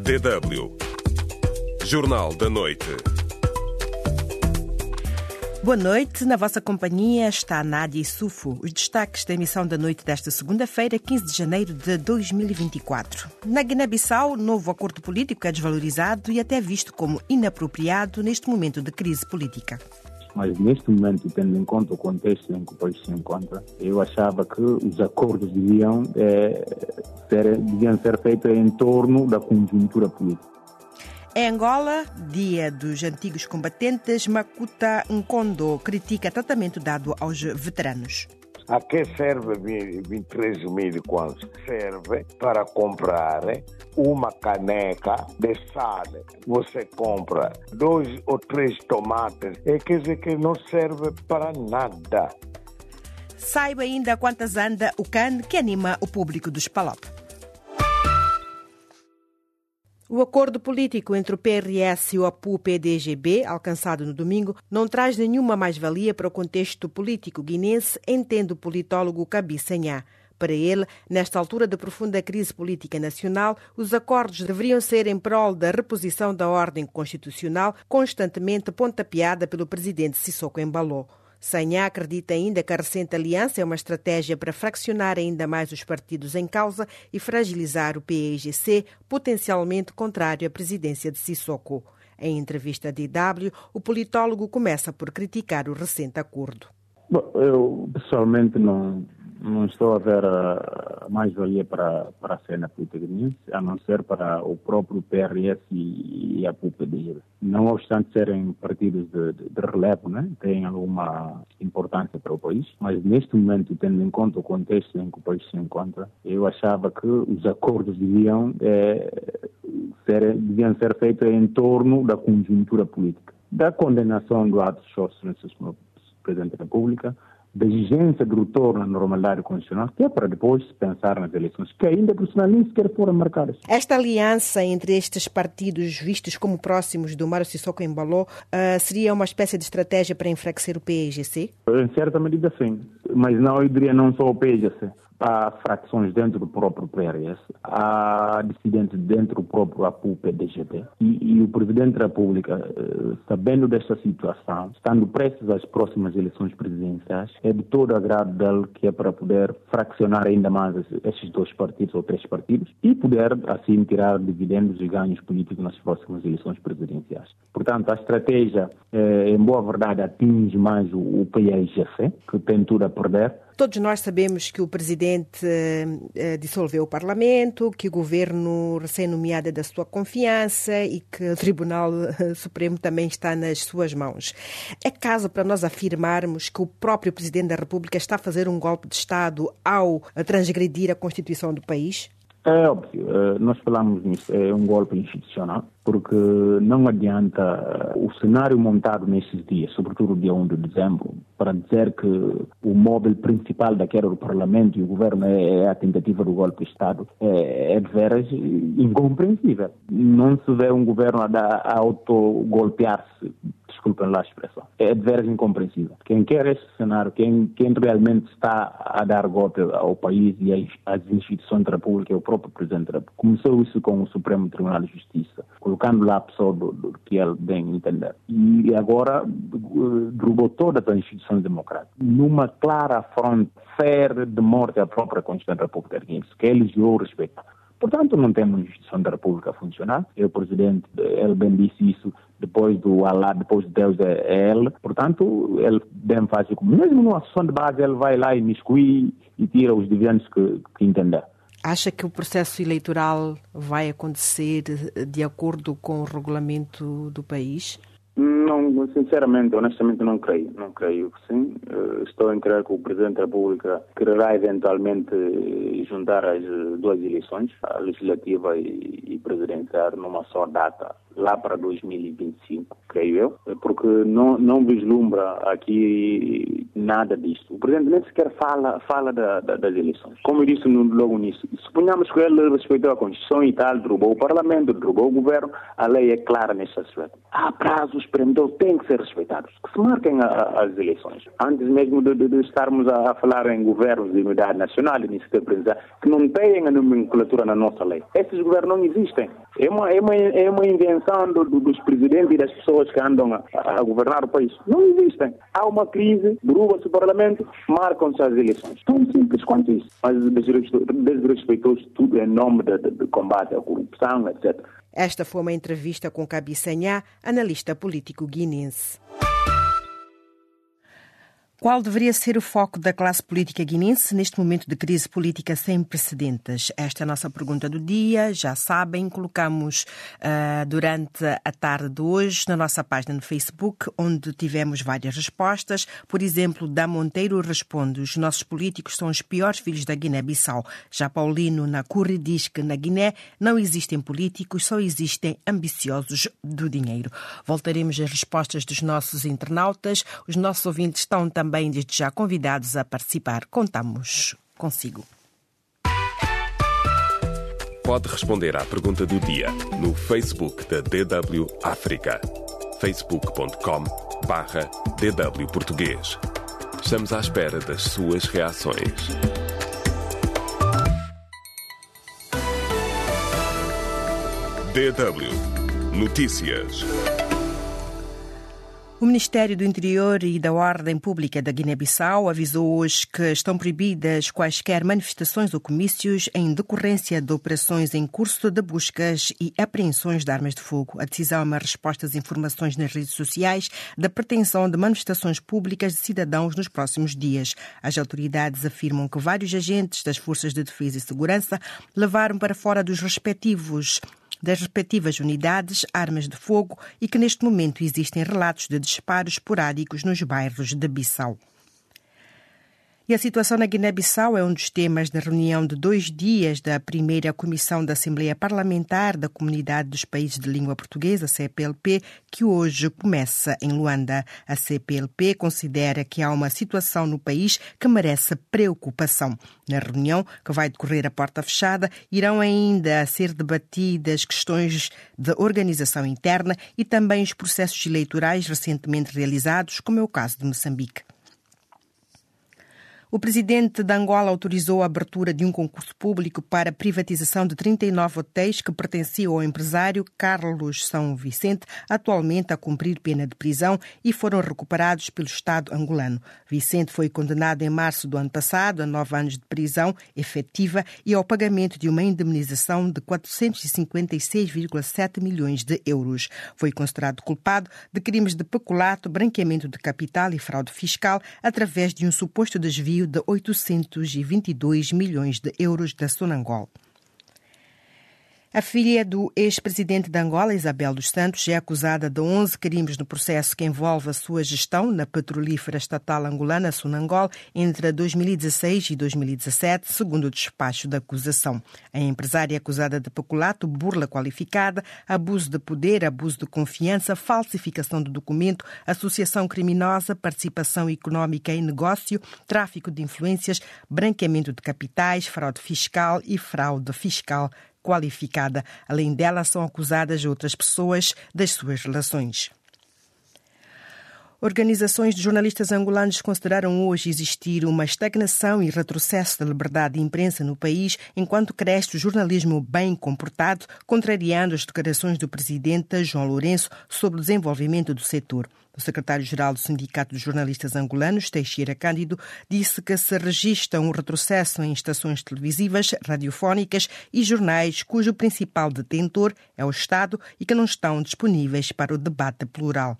DW Jornal da Noite. Boa noite, na vossa companhia está Nádia e Sufo. Os destaques da emissão da noite desta segunda-feira, 15 de janeiro de 2024. Na Guiné-Bissau, novo acordo político é desvalorizado e até visto como inapropriado neste momento de crise política. Mas neste momento, tendo em conta o contexto em que o país se encontra, eu achava que os acordos deviam, é, ser, deviam ser feitos em torno da conjuntura política. Em Angola, dia dos antigos combatentes, Makuta Nkondo critica tratamento dado aos veteranos. A que serve 23 mil? Serve para comprar uma caneca de sal. Você compra dois ou três tomates. É quer dizer que não serve para nada. Saiba ainda quantas anda o CAN que anima o público dos Palop. O acordo político entre o PRS e o APU-PDGB, alcançado no domingo, não traz nenhuma mais-valia para o contexto político guinense, entende o politólogo Kabi Senhá. Para ele, nesta altura de profunda crise política nacional, os acordos deveriam ser em prol da reposição da ordem constitucional, constantemente pontapeada pelo presidente Sissoko Embaló. Sanha acredita ainda que a recente aliança é uma estratégia para fraccionar ainda mais os partidos em causa e fragilizar o PEGC, potencialmente contrário à presidência de Sissoko. Em entrevista à DW, o politólogo começa por criticar o recente acordo. Bom, eu pessoalmente não, não estou a ver a mais-valia para, para a cena política a não ser para o próprio PRS e, e a PUPD. Não obstante serem partidos de, de, de relevo, né? têm alguma importância para o país, mas neste momento, tendo em conta o contexto em que o país se encontra, eu achava que os acordos deviam, é, ser, deviam ser feitos em torno da conjuntura política, da condenação do ato de do Presidente da República, da exigência do retorno à normalidade constitucional, que é para depois pensar nas eleições, que ainda por cima nem sequer foram marcadas. Esta aliança entre estes partidos vistos como próximos do Mário Sissoko Embaló uh, seria uma espécie de estratégia para enfraquecer o PIGC? Em certa medida sim, mas não, eu diria não só o PIGC há fracções dentro do próprio PRS, há dissidentes dentro do próprio APU-PDGT e, e, o Presidente da República, eh, sabendo desta situação, estando prestes às próximas eleições presidenciais, é de todo agrado dele que é para poder fraccionar ainda mais esses dois partidos ou três partidos e poder assim tirar dividendos e ganhos políticos nas próximas eleições presidenciais. Portanto, a estratégia, eh, em boa verdade, atinge mais o, o PIGC, que tem tudo a perder, Todos nós sabemos que o presidente eh, dissolveu o Parlamento, que o governo recém-nomeado é da sua confiança e que o Tribunal eh, Supremo também está nas suas mãos. É caso para nós afirmarmos que o próprio presidente da República está a fazer um golpe de Estado ao transgredir a Constituição do país? É óbvio, eh, nós falamos nisso, é um golpe institucional, porque não adianta o cenário montado nesses dias, sobretudo dia 1 de dezembro, para dizer que o móvel principal da queda do Parlamento e o governo é, é a tentativa do golpe de Estado, é, é de veras incompreensível. Não se vê um governo a, a auto-golpear-se desculpem lá a expressão. É de veras incompreensível. Quem quer esse cenário, quem, quem realmente está a dar golpe ao país e às instituições da República, é o próprio Presidente da República. Começou isso com o Supremo Tribunal de Justiça, colocando lá a pessoa do, do que ele bem entender. E agora eh, derrubou todas as instituições democráticas, numa clara afronta séria de morte à própria Constituição da Guiné, que ele jurou respeitar. Portanto, não temos uma instituição da República a funcionar. O presidente, ele bem disse isso, depois do Allah, depois de Deus é, ele. Portanto, ele bem faz como. Mesmo numa sessão de base, ele vai lá e miscui e tira os dividendos que, que entender. Acha que o processo eleitoral vai acontecer de acordo com o regulamento do país? Não, sinceramente, honestamente não creio. Não creio que sim. Eh, estou em crer que o Presidente da República quererá eventualmente juntar as duas eleições, a legislativa e presidencial, numa só data lá para 2025, creio eu, porque não, não vislumbra aqui nada disso. O presidente nem sequer fala, fala da, da, das eleições. Como eu disse no, logo nisso, suponhamos que ele respeitou a Constituição e tal, derrubou o Parlamento, derrubou o governo, a lei é clara nesse aspecto. Há prazos peremptórios, têm que ser respeitados, que se marquem a, as eleições. Antes mesmo de, de, de estarmos a, a, falar em governos de unidade nacional, iniciativa presidencial, que não têm a nomenclatura na nossa lei. Esses governos não existem. É uma, é uma, é uma invenção do, do, dos presidentes e das pessoas que andam a, a, governar o país. Não existem. Há uma crise, derruba-se o Parlamento, marcam-se as eleições. Tão simples quanto isso. Mas desrespeitou-se tudo em nome de, de, de combate à corrupção, etc. Esta foi uma entrevista com Kabi Sanhá, analista político guinense. Qual deveria ser o foco da classe política guinense neste momento de crise política sem precedentes? Esta é a nossa pergunta do dia. Já sabem, colocamos uh, durante a tarde de hoje na nossa página no Facebook, onde tivemos várias respostas. Por exemplo, da Monteiro responde: os nossos políticos são os piores filhos da Guiné-Bissau. Já Paulino na Curri diz que na Guiné não existem políticos, só existem ambiciosos do dinheiro. Voltaremos às respostas dos nossos internautas. Os nossos ouvintes estão também também desde já convidados a participar. Contamos consigo. Pode responder à pergunta do dia no Facebook da DW África. facebook.com barra DW Português. Estamos à espera das suas reações. DW Notícias. O Ministério do Interior e da Ordem Pública da Guiné-Bissau avisou hoje que estão proibidas quaisquer manifestações ou comícios em decorrência de operações em curso de buscas e apreensões de armas de fogo. A decisão é uma resposta às informações nas redes sociais da pretensão de manifestações públicas de cidadãos nos próximos dias. As autoridades afirmam que vários agentes das Forças de Defesa e Segurança levaram para fora dos respectivos das respectivas unidades armas de fogo e que neste momento existem relatos de disparos esporádicos nos bairros de Bissau. E a situação na Guiné-Bissau é um dos temas da reunião de dois dias da primeira Comissão da Assembleia Parlamentar da Comunidade dos Países de Língua Portuguesa, CPLP, que hoje começa em Luanda. A CPLP considera que há uma situação no país que merece preocupação. Na reunião, que vai decorrer a porta fechada, irão ainda ser debatidas questões de organização interna e também os processos eleitorais recentemente realizados, como é o caso de Moçambique. O presidente de Angola autorizou a abertura de um concurso público para a privatização de 39 hotéis que pertenciam ao empresário Carlos São Vicente, atualmente a cumprir pena de prisão e foram recuperados pelo Estado angolano. Vicente foi condenado em março do ano passado a nove anos de prisão efetiva e ao pagamento de uma indemnização de 456,7 milhões de euros. Foi considerado culpado de crimes de peculato, branqueamento de capital e fraude fiscal através de um suposto desvio de 822 milhões de euros da Sonangol. A filha do ex-presidente de Angola, Isabel dos Santos, é acusada de 11 crimes no processo que envolve a sua gestão na petrolífera estatal angolana Sonangol entre 2016 e 2017, segundo o despacho da acusação. A empresária é acusada de peculato, burla qualificada, abuso de poder, abuso de confiança, falsificação de documento, associação criminosa, participação económica em negócio, tráfico de influências, branqueamento de capitais, fraude fiscal e fraude fiscal qualificada. Além dela, são acusadas outras pessoas das suas relações. Organizações de jornalistas angolanos consideraram hoje existir uma estagnação e retrocesso da liberdade de imprensa no país, enquanto cresce o jornalismo bem comportado, contrariando as declarações do presidente João Lourenço sobre o desenvolvimento do setor. O secretário-geral do Sindicato dos Jornalistas Angolanos, Teixeira Cândido, disse que se registra um retrocesso em estações televisivas, radiofónicas e jornais cujo principal detentor é o Estado e que não estão disponíveis para o debate plural.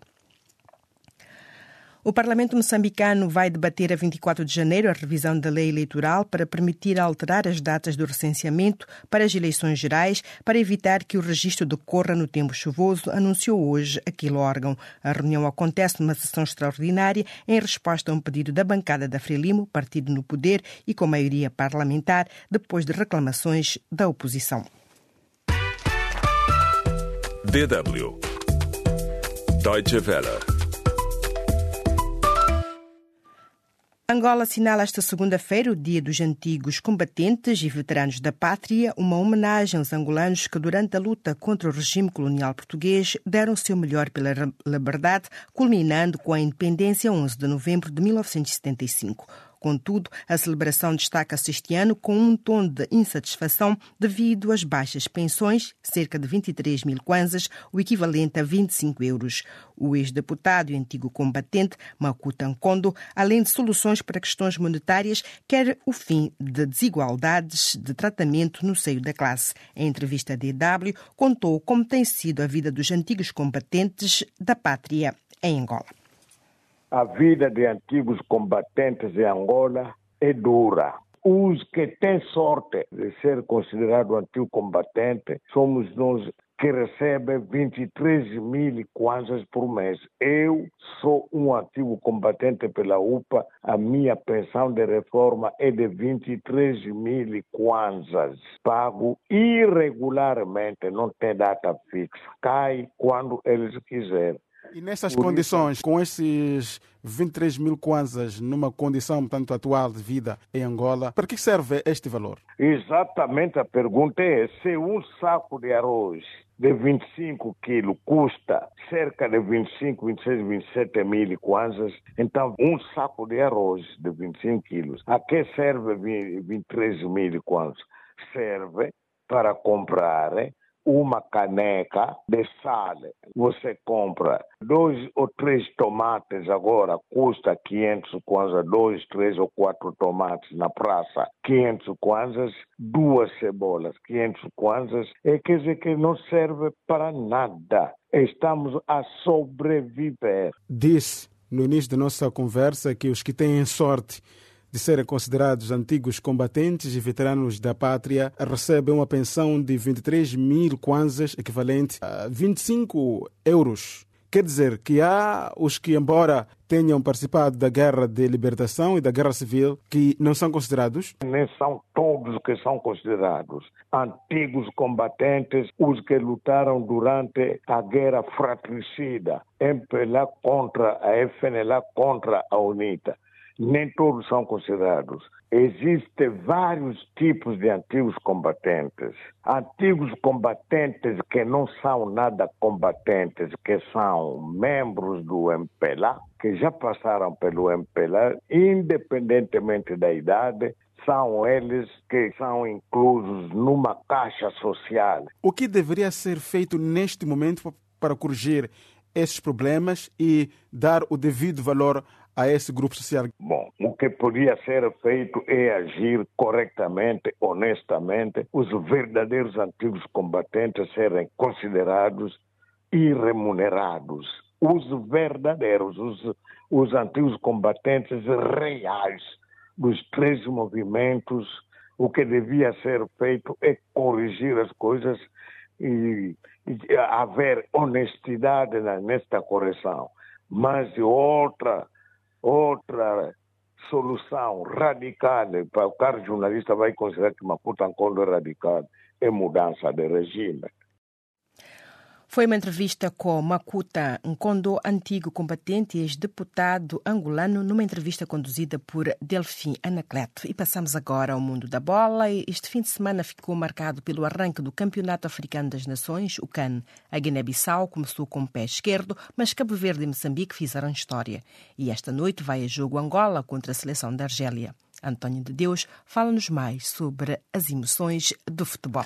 O Parlamento moçambicano vai debater a 24 de janeiro a revisão da lei eleitoral para permitir alterar as datas do recenseamento para as eleições gerais para evitar que o registro decorra no tempo chuvoso, anunciou hoje aquele órgão. A reunião acontece numa sessão extraordinária em resposta a um pedido da bancada da Frelimo, partido no poder e com maioria parlamentar, depois de reclamações da oposição. DW Deutsche Welle Angola assinala esta segunda-feira o Dia dos Antigos Combatentes e Veteranos da Pátria, uma homenagem aos angolanos que, durante a luta contra o regime colonial português, deram o seu melhor pela liberdade, culminando com a independência 11 de novembro de 1975. Contudo, a celebração destaca-se este ano com um tom de insatisfação devido às baixas pensões, cerca de 23 mil kwanzas, o equivalente a 25 euros. O ex-deputado e antigo combatente Makuta Nkondo, além de soluções para questões monetárias, quer o fim de desigualdades de tratamento no seio da classe. Em entrevista à DW, contou como tem sido a vida dos antigos combatentes da pátria em Angola. A vida de antigos combatentes em Angola é dura. Os que têm sorte de ser considerado antigo combatente somos nós que recebem 23 mil kwanzas por mês. Eu sou um antigo combatente pela UPA, a minha pensão de reforma é de 23 mil kwanzas. Pago irregularmente, não tem data fixa. Cai quando eles quiserem. E nessas Por condições, isso... com esses 23 mil kwanzas numa condição tanto atual de vida em Angola, para que serve este valor? Exatamente, a pergunta é se um saco de arroz de 25 quilos custa cerca de 25, 26, 27 mil kwanzas, então um saco de arroz de 25 quilos, a que serve 23 mil kwanzas? Serve para comprar uma caneca de sal. Você compra dois ou três tomates agora, custa 500 kwanzas, dois, três ou quatro tomates na praça, 500 kwanzas, duas cebolas, 500 kwanzas, é quer dizer que não serve para nada. Estamos a sobreviver. Disse no início da nossa conversa que os que têm sorte de serem considerados antigos combatentes e veteranos da pátria, recebem uma pensão de 23 mil kwanzas, equivalente a 25 euros. Quer dizer que há os que, embora tenham participado da guerra de libertação e da guerra civil, que não são considerados? Nem são todos que são considerados. Antigos combatentes, os que lutaram durante a guerra fratricida, MPLA contra a FNLA contra a UNITA nem todos são considerados. Existem vários tipos de antigos combatentes. Antigos combatentes que não são nada combatentes, que são membros do MPLA, que já passaram pelo MPLA, independentemente da idade, são eles que são inclusos numa caixa social. O que deveria ser feito neste momento para corrigir esses problemas e dar o devido valor a esse grupo social? Bom, o que podia ser feito é agir corretamente, honestamente, os verdadeiros antigos combatentes serem considerados e remunerados. Os verdadeiros, os, os antigos combatentes reais dos três movimentos, o que devia ser feito é corrigir as coisas e, e haver honestidade nesta correção. Mas outra outra solução radical, para o caro jornalista vai considerar que Maputo Ancondo é radical, é mudança de regime. Foi uma entrevista com Makuta Nkondo, antigo combatente e ex-deputado angolano, numa entrevista conduzida por Delfim Anacleto. E passamos agora ao mundo da bola. Este fim de semana ficou marcado pelo arranque do Campeonato Africano das Nações, o CAN. A Guiné-Bissau começou com o pé esquerdo, mas Cabo Verde e Moçambique fizeram história. E esta noite vai a jogo Angola contra a seleção da Argélia. António de Deus fala-nos mais sobre as emoções do futebol.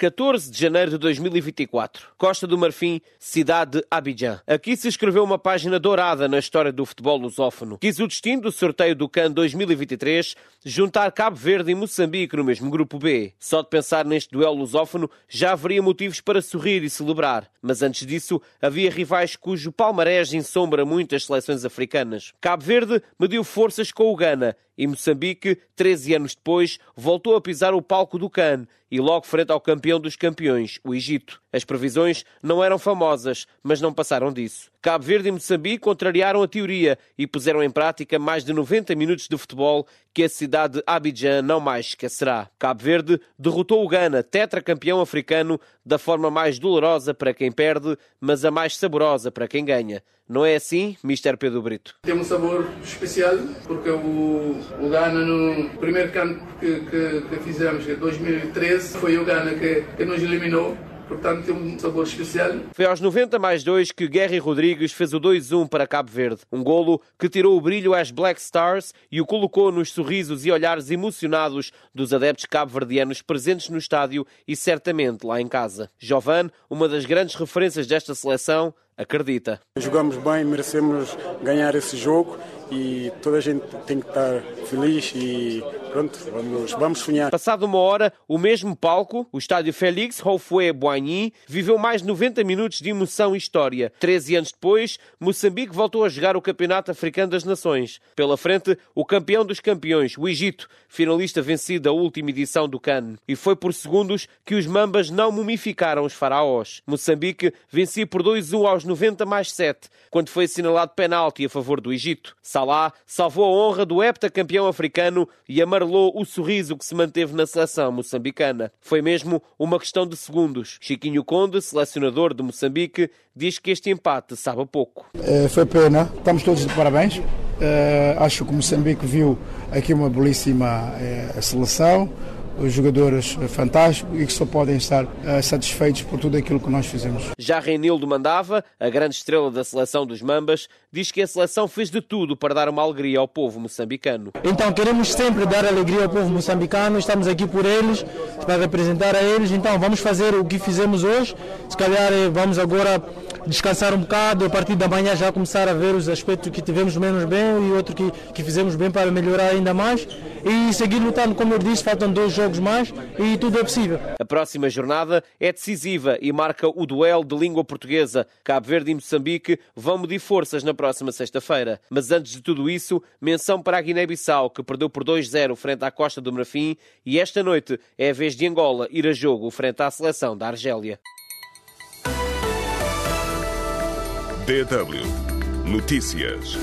14 de janeiro de 2024. Costa do Marfim, cidade de Abidjan. Aqui se escreveu uma página dourada na história do futebol lusófono. Quis o destino do sorteio do CAN 2023 juntar Cabo Verde e Moçambique no mesmo grupo B. Só de pensar neste duelo lusófono já haveria motivos para sorrir e celebrar. Mas antes disso, havia rivais cujo palmarés ensombra muitas seleções africanas. Cabo Verde mediu forças com o Ghana e Moçambique, 13 anos depois, voltou a pisar o palco do CAN e logo frente ao campeão dos campeões, o Egito. As previsões não eram famosas, mas não passaram disso. Cabo Verde e Moçambique contrariaram a teoria e puseram em prática mais de 90 minutos de futebol que a cidade de Abidjan não mais esquecerá. Cabo Verde derrotou o Ghana, tetracampeão africano, da forma mais dolorosa para quem perde, mas a mais saborosa para quem ganha. Não é assim, Mr. Pedro Brito? Tem um sabor especial, porque o, o Ghana, no primeiro campo que, que, que fizemos, em 2013, foi o Ghana que, que nos eliminou portanto tem um sabor especial. Foi aos 90 mais 2 que Guerri Rodrigues fez o 2-1 para Cabo Verde. Um golo que tirou o brilho às Black Stars e o colocou nos sorrisos e olhares emocionados dos adeptos cabo-verdianos presentes no estádio e certamente lá em casa. Jovan, uma das grandes referências desta seleção, acredita. Jogamos bem, merecemos ganhar esse jogo e toda a gente tem que estar feliz e pronto, vamos, vamos sonhar. Passado uma hora, o mesmo palco, o estádio Félix Houphouët Boigny, viveu mais 90 minutos de emoção e história. 13 anos depois, Moçambique voltou a jogar o Campeonato Africano das Nações. Pela frente, o campeão dos campeões, o Egito, finalista vencido da última edição do CAN. E foi por segundos que os Mambas não mumificaram os faraós. Moçambique vencia por 2-1 aos 90 mais 7, quando foi assinalado penalti a favor do Egito. Salah salvou a honra do heptacampeão africano e amarelou o sorriso que se manteve na seleção moçambicana. Foi mesmo uma questão de segundos. Chiquinho Conde, selecionador de Moçambique, diz que este empate sabe pouco. É, foi pena, estamos todos de parabéns. É, acho que Moçambique viu aqui uma belíssima é, seleção jogadores fantásticos e que só podem estar uh, satisfeitos por tudo aquilo que nós fizemos. Já Reinildo Mandava, a grande estrela da seleção dos Mambas, diz que a seleção fez de tudo para dar uma alegria ao povo moçambicano. Então queremos sempre dar alegria ao povo moçambicano, estamos aqui por eles, para representar a eles, então vamos fazer o que fizemos hoje, se calhar eh, vamos agora descansar um bocado, a partir da manhã já começar a ver os aspectos que tivemos menos bem e outro que, que fizemos bem para melhorar ainda mais e seguir lutando, como eu disse, faltam dois jogos mais e tudo é possível. A próxima jornada é decisiva e marca o duelo de língua portuguesa. Cabo Verde e Moçambique vão medir forças na próxima sexta-feira. Mas antes de tudo isso, menção para a Guiné-Bissau, que perdeu por 2-0 frente à Costa do Marfim e esta noite é a vez de Angola ir a jogo frente à seleção da Argélia. DW Notícias.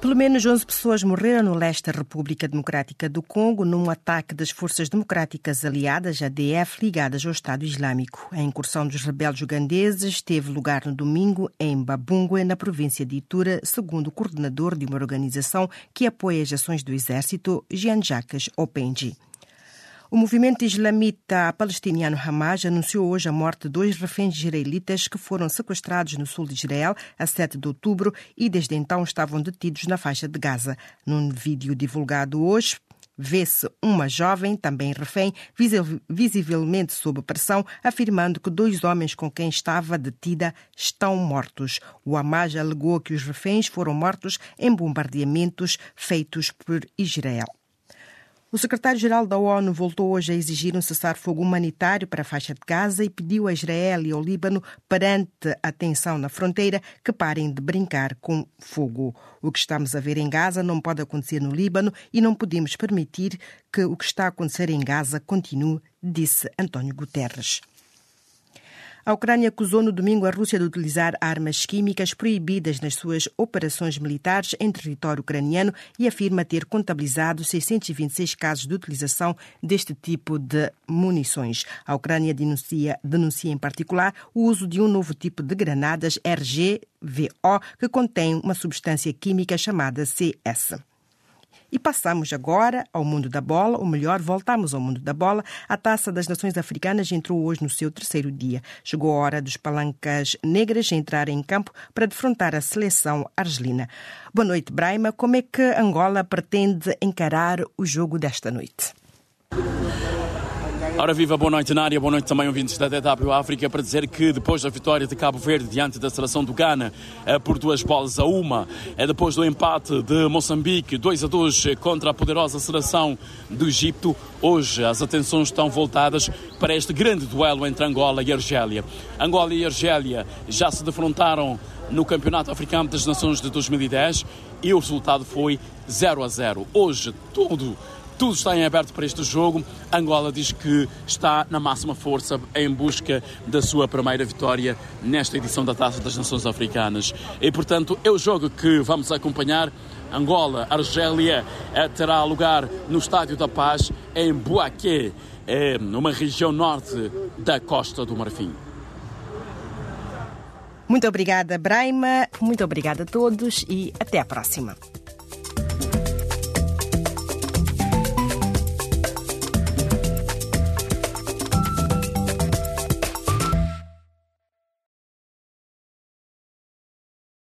Pelo menos 11 pessoas morreram no leste da República Democrática do Congo num ataque das Forças Democráticas Aliadas, ADF, ligadas ao Estado Islâmico. A incursão dos rebeldes ugandeses teve lugar no domingo em Babungwe, na província de Itura, segundo o coordenador de uma organização que apoia as ações do exército, Jean Jacques Openji. O movimento islamita palestiniano Hamas anunciou hoje a morte de dois reféns israelitas que foram sequestrados no sul de Israel a 7 de outubro e desde então estavam detidos na faixa de Gaza. Num vídeo divulgado hoje, vê-se uma jovem, também refém, visivelmente sob pressão, afirmando que dois homens com quem estava detida estão mortos. O Hamas alegou que os reféns foram mortos em bombardeamentos feitos por Israel. O secretário-geral da ONU voltou hoje a exigir um cessar-fogo humanitário para a faixa de Gaza e pediu a Israel e ao Líbano, perante a tensão na fronteira, que parem de brincar com fogo. O que estamos a ver em Gaza não pode acontecer no Líbano e não podemos permitir que o que está a acontecer em Gaza continue, disse António Guterres. A Ucrânia acusou no domingo a Rússia de utilizar armas químicas proibidas nas suas operações militares em território ucraniano e afirma ter contabilizado 626 casos de utilização deste tipo de munições. A Ucrânia denuncia, denuncia em particular o uso de um novo tipo de granadas RGVO que contém uma substância química chamada CS. E passamos agora ao mundo da bola, ou melhor, voltamos ao mundo da bola. A Taça das Nações Africanas entrou hoje no seu terceiro dia. Chegou a hora dos palancas negras entrarem em campo para defrontar a seleção argelina. Boa noite, Braima. Como é que Angola pretende encarar o jogo desta noite? Ora viva, boa noite na área, boa noite também ouvintes da DW África para dizer que depois da vitória de Cabo Verde diante da seleção do Ghana eh, por duas bolas a uma, é depois do empate de Moçambique 2 a 2 contra a poderosa seleção do Egito, hoje as atenções estão voltadas para este grande duelo entre Angola e Argélia. Angola e Argélia já se defrontaram no Campeonato Africano das Nações de 2010 e o resultado foi 0 a 0. Hoje tudo tudo está em aberto para este jogo. Angola diz que está na máxima força em busca da sua primeira vitória nesta edição da Taça das Nações Africanas. E, portanto, é o jogo que vamos acompanhar. Angola, Argélia eh, terá lugar no Estádio da Paz, em Boaquê, numa região norte da Costa do Marfim. Muito obrigada, Braima. Muito obrigada a todos e até a próxima.